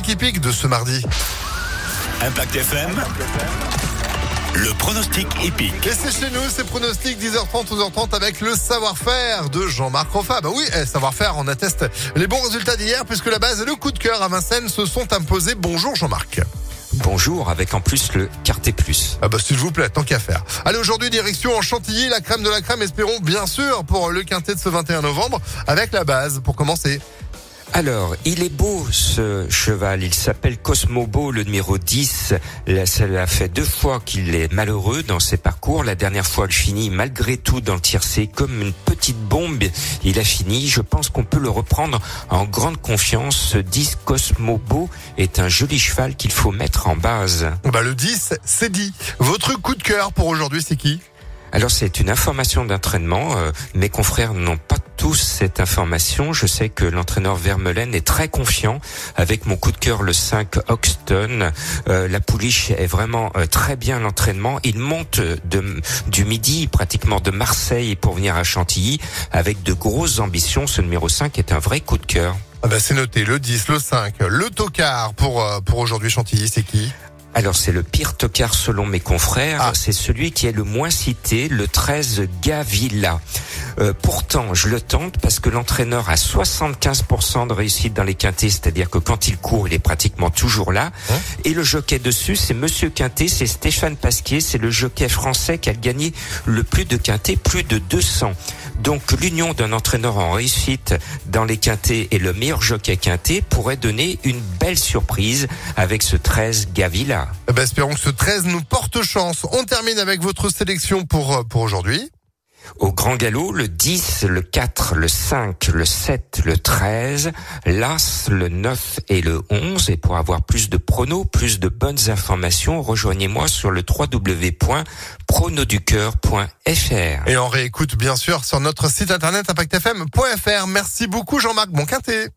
pronostic hippique de ce mardi. Impact FM. Le pronostic épique. Et c'est chez nous, c'est pronostic 10h30, 12h30 avec le savoir-faire de Jean-Marc Roffa. Bah oui, eh, savoir-faire, on atteste les bons résultats d'hier puisque la base et le coup de cœur à Vincennes se sont imposés. Bonjour Jean-Marc. Bonjour, avec en plus le Quartet Plus. Ah bah s'il vous plaît, tant qu'à faire. Allez, aujourd'hui, direction en Chantilly, la crème de la crème, espérons bien sûr pour le quintet de ce 21 novembre avec la base pour commencer. Alors, il est beau ce cheval. Il s'appelle Cosmobo, le numéro 10. Ça fait deux fois qu'il est malheureux dans ses parcours. La dernière fois, il finit malgré tout dans le tiercé comme une petite bombe. Il a fini. Je pense qu'on peut le reprendre en grande confiance. Ce 10 Cosmobo est un joli cheval qu'il faut mettre en base. Bah, le 10, c'est dit. Votre coup de cœur pour aujourd'hui, c'est qui? Alors c'est une information d'entraînement. Euh, mes confrères n'ont pas tous cette information. Je sais que l'entraîneur Vermeulen est très confiant avec mon coup de cœur le 5 Hoxton. Euh, la pouliche est vraiment euh, très bien l'entraînement. Il monte de, du midi pratiquement de Marseille pour venir à Chantilly avec de grosses ambitions. Ce numéro 5 est un vrai coup de cœur. Ah bah c'est noté, le 10, le 5, le tocard pour, pour aujourd'hui Chantilly, c'est qui? Alors c'est le pire tocard selon mes confrères, Ah. c'est celui qui est le moins cité, le 13 Gavilla. Euh, pourtant, je le tente parce que l'entraîneur a 75% de réussite dans les quintés, c'est-à-dire que quand il court, il est pratiquement toujours là. Hein Et le jockey dessus, c'est Monsieur Quintet, c'est Stéphane Pasquier, c'est le jockey français qui a gagné le plus de quintés, plus de 200. Donc l'union d'un entraîneur en réussite dans les quintés et le meilleur jockey quintet pourrait donner une belle surprise avec ce 13 Gavilla. Eh ben, espérons que ce 13 nous porte chance. On termine avec votre sélection pour, euh, pour aujourd'hui. Au grand galop, le 10, le 4, le 5, le 7, le 13, l'As, le 9 et le 11. Et pour avoir plus de pronos, plus de bonnes informations, rejoignez-moi sur le www.pronoducœur.fr. Et on réécoute bien sûr sur notre site internet impactfm.fr. Merci beaucoup Jean-Marc Bonquintet.